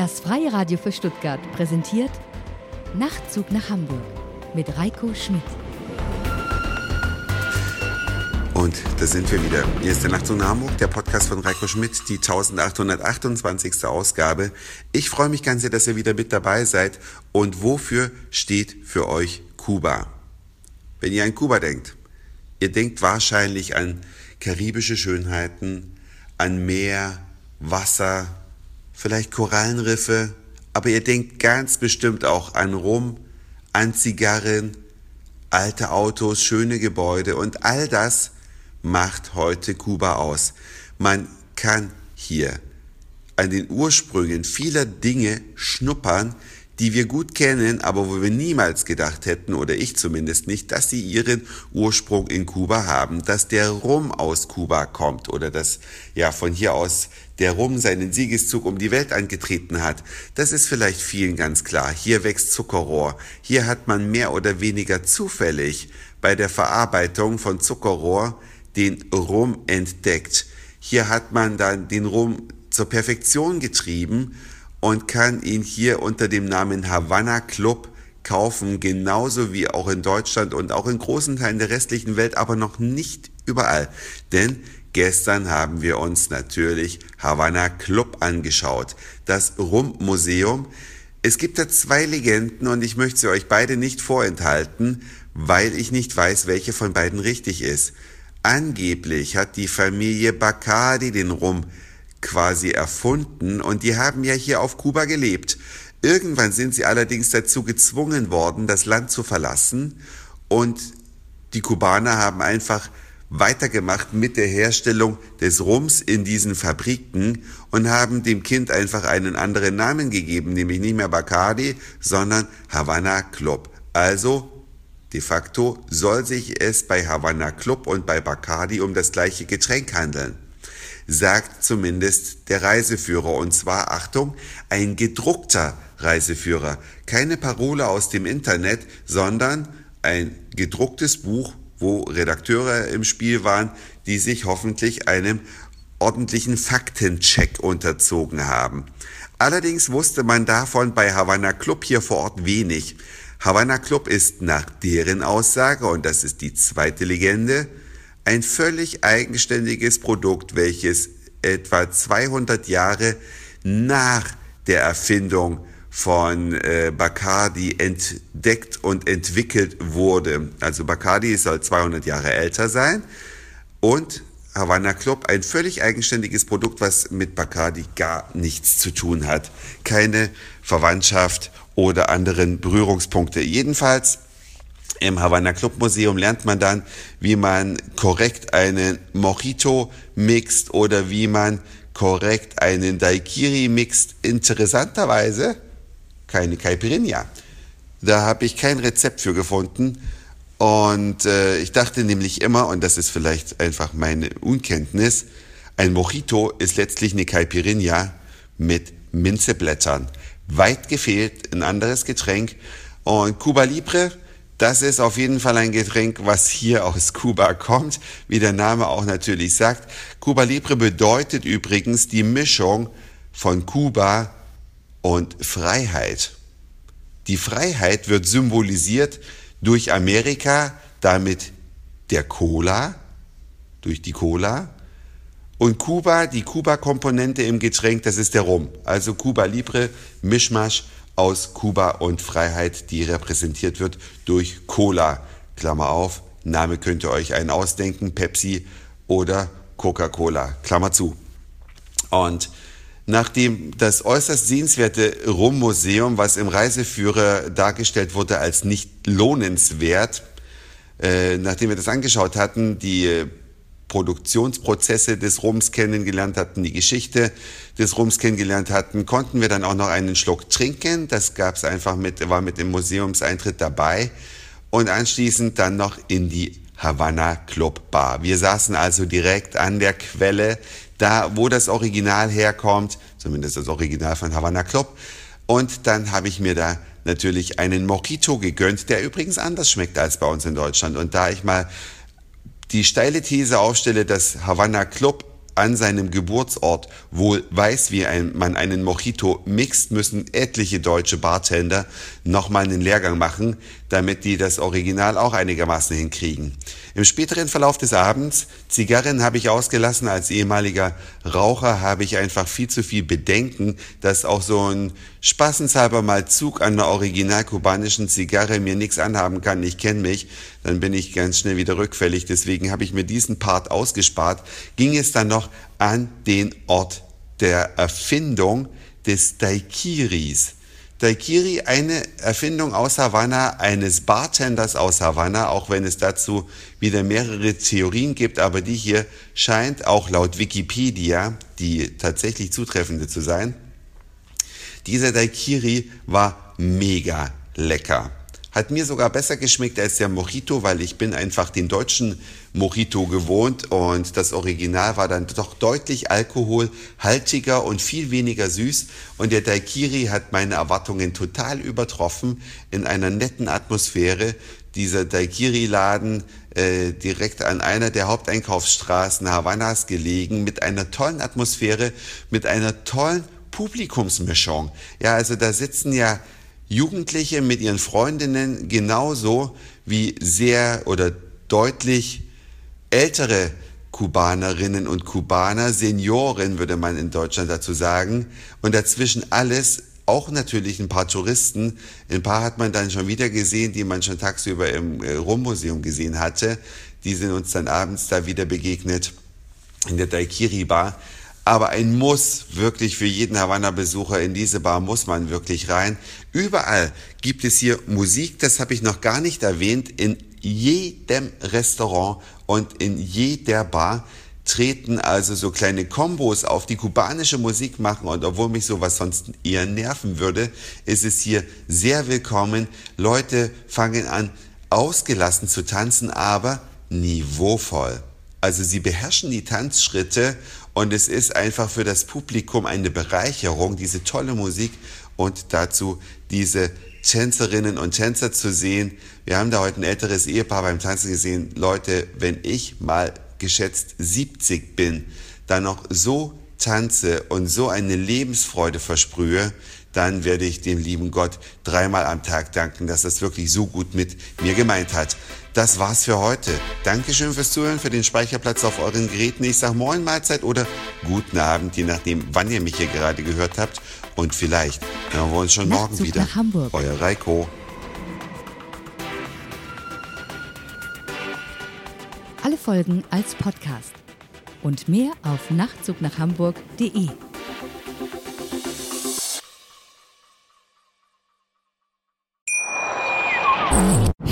Das Freie Radio für Stuttgart präsentiert Nachtzug nach Hamburg mit Reiko Schmidt. Und da sind wir wieder. Hier ist der Nachtzug nach Hamburg, der Podcast von Reiko Schmidt, die 1828. Ausgabe. Ich freue mich ganz sehr, dass ihr wieder mit dabei seid. Und wofür steht für euch Kuba? Wenn ihr an Kuba denkt, ihr denkt wahrscheinlich an karibische Schönheiten, an Meer, Wasser, vielleicht Korallenriffe, aber ihr denkt ganz bestimmt auch an Rum, an Zigarren, alte Autos, schöne Gebäude und all das macht heute Kuba aus. Man kann hier an den Ursprüngen vieler Dinge schnuppern, die wir gut kennen, aber wo wir niemals gedacht hätten, oder ich zumindest nicht, dass sie ihren Ursprung in Kuba haben, dass der Rum aus Kuba kommt oder dass ja von hier aus der Rum seinen Siegeszug um die Welt angetreten hat. Das ist vielleicht vielen ganz klar. Hier wächst Zuckerrohr. Hier hat man mehr oder weniger zufällig bei der Verarbeitung von Zuckerrohr den Rum entdeckt. Hier hat man dann den Rum zur Perfektion getrieben und kann ihn hier unter dem Namen Havana Club kaufen, genauso wie auch in Deutschland und auch in großen Teilen der restlichen Welt, aber noch nicht überall. Denn gestern haben wir uns natürlich Havana Club angeschaut, das Rum-Museum. Es gibt da zwei Legenden und ich möchte sie euch beide nicht vorenthalten, weil ich nicht weiß, welche von beiden richtig ist. Angeblich hat die Familie Bacardi den Rum quasi erfunden und die haben ja hier auf Kuba gelebt. Irgendwann sind sie allerdings dazu gezwungen worden, das Land zu verlassen und die Kubaner haben einfach weitergemacht mit der Herstellung des Rums in diesen Fabriken und haben dem Kind einfach einen anderen Namen gegeben, nämlich nicht mehr Bacardi, sondern Havana Club. Also de facto soll sich es bei Havana Club und bei Bacardi um das gleiche Getränk handeln sagt zumindest der Reiseführer. Und zwar, Achtung, ein gedruckter Reiseführer. Keine Parole aus dem Internet, sondern ein gedrucktes Buch, wo Redakteure im Spiel waren, die sich hoffentlich einem ordentlichen Faktencheck unterzogen haben. Allerdings wusste man davon bei Havana Club hier vor Ort wenig. Havana Club ist nach deren Aussage, und das ist die zweite Legende, ein völlig eigenständiges Produkt, welches etwa 200 Jahre nach der Erfindung von äh, Bacardi entdeckt und entwickelt wurde. Also Bacardi soll 200 Jahre älter sein und Havana Club ein völlig eigenständiges Produkt, was mit Bacardi gar nichts zu tun hat. Keine Verwandtschaft oder anderen Berührungspunkte. Jedenfalls im Havana Club Museum lernt man dann, wie man korrekt einen Mojito mixt oder wie man korrekt einen Daiquiri mixt. Interessanterweise keine Caipirinha. Da habe ich kein Rezept für gefunden. Und äh, ich dachte nämlich immer, und das ist vielleicht einfach meine Unkenntnis, ein Mojito ist letztlich eine Caipirinha mit Minzeblättern. Weit gefehlt ein anderes Getränk. Und Cuba Libre das ist auf jeden Fall ein Getränk, was hier aus Kuba kommt, wie der Name auch natürlich sagt. Cuba Libre bedeutet übrigens die Mischung von Kuba und Freiheit. Die Freiheit wird symbolisiert durch Amerika, damit der Cola, durch die Cola. Und Kuba, die Kuba-Komponente im Getränk, das ist der Rum. Also Cuba Libre, Mischmasch aus Kuba und Freiheit, die repräsentiert wird durch Cola. Klammer auf, Name könnt ihr euch einen ausdenken, Pepsi oder Coca-Cola. Klammer zu. Und nachdem das äußerst sehenswerte Rum-Museum, was im Reiseführer dargestellt wurde als nicht lohnenswert, äh, nachdem wir das angeschaut hatten, die Produktionsprozesse des Rums kennengelernt hatten, die Geschichte des Rums kennengelernt hatten, konnten wir dann auch noch einen Schluck trinken. Das gab's einfach mit, war mit dem Museumseintritt dabei. Und anschließend dann noch in die Havana Club Bar. Wir saßen also direkt an der Quelle, da wo das Original herkommt, zumindest das Original von Havana Club. Und dann habe ich mir da natürlich einen Mojito gegönnt, der übrigens anders schmeckt als bei uns in Deutschland. Und da ich mal die steile These aufstelle, dass Havana Club an seinem Geburtsort wohl weiß, wie ein, man einen Mojito mixt, müssen etliche deutsche Bartender nochmal einen Lehrgang machen, damit die das Original auch einigermaßen hinkriegen. Im späteren Verlauf des Abends, Zigarren habe ich ausgelassen, als ehemaliger Raucher habe ich einfach viel zu viel Bedenken, dass auch so ein spaßenshalber mal Zug an einer original kubanischen Zigarre mir nichts anhaben kann, ich kenne mich, dann bin ich ganz schnell wieder rückfällig. Deswegen habe ich mir diesen Part ausgespart. Ging es dann noch an den Ort der Erfindung des Daiquiris. Daiquiri, eine Erfindung aus Havanna, eines Bartenders aus Havanna, auch wenn es dazu wieder mehrere Theorien gibt, aber die hier scheint auch laut Wikipedia die tatsächlich zutreffende zu sein. Dieser Daiquiri war mega lecker. Hat mir sogar besser geschmeckt als der Mojito, weil ich bin einfach den deutschen Mojito gewohnt und das Original war dann doch deutlich alkoholhaltiger und viel weniger süß und der Daiquiri hat meine Erwartungen total übertroffen in einer netten Atmosphäre. Dieser Daiquiri-Laden äh, direkt an einer der Haupteinkaufsstraßen Havannas gelegen mit einer tollen Atmosphäre, mit einer tollen Publikumsmischung. Ja, also da sitzen ja Jugendliche mit ihren Freundinnen genauso wie sehr oder deutlich ältere Kubanerinnen und Kubaner, Senioren würde man in Deutschland dazu sagen, und dazwischen alles, auch natürlich ein paar Touristen, ein paar hat man dann schon wieder gesehen, die man schon tagsüber im äh, Rummmuseum gesehen hatte, die sind uns dann abends da wieder begegnet in der Daikiri Bar. Aber ein Muss wirklich für jeden Havanna-Besucher in diese Bar muss man wirklich rein. Überall gibt es hier Musik, das habe ich noch gar nicht erwähnt. In jedem Restaurant und in jeder Bar treten also so kleine Kombos auf, die kubanische Musik machen. Und obwohl mich sowas sonst eher nerven würde, ist es hier sehr willkommen. Leute fangen an, ausgelassen zu tanzen, aber niveauvoll. Also sie beherrschen die Tanzschritte und es ist einfach für das Publikum eine Bereicherung, diese tolle Musik und dazu diese Tänzerinnen und Tänzer zu sehen. Wir haben da heute ein älteres Ehepaar beim Tanzen gesehen. Leute, wenn ich mal geschätzt 70 bin, dann noch so tanze und so eine Lebensfreude versprühe, dann werde ich dem lieben Gott dreimal am Tag danken, dass das wirklich so gut mit mir gemeint hat. Das war's für heute. Dankeschön fürs Zuhören, für den Speicherplatz auf euren Geräten. Ich sag Moin Mahlzeit oder guten Abend, je nachdem, wann ihr mich hier gerade gehört habt. Und vielleicht hören wir uns schon Nachtzug morgen wieder. nach Hamburg. Euer Reiko. Alle Folgen als Podcast. Und mehr auf nachtzugnachhamburg.de.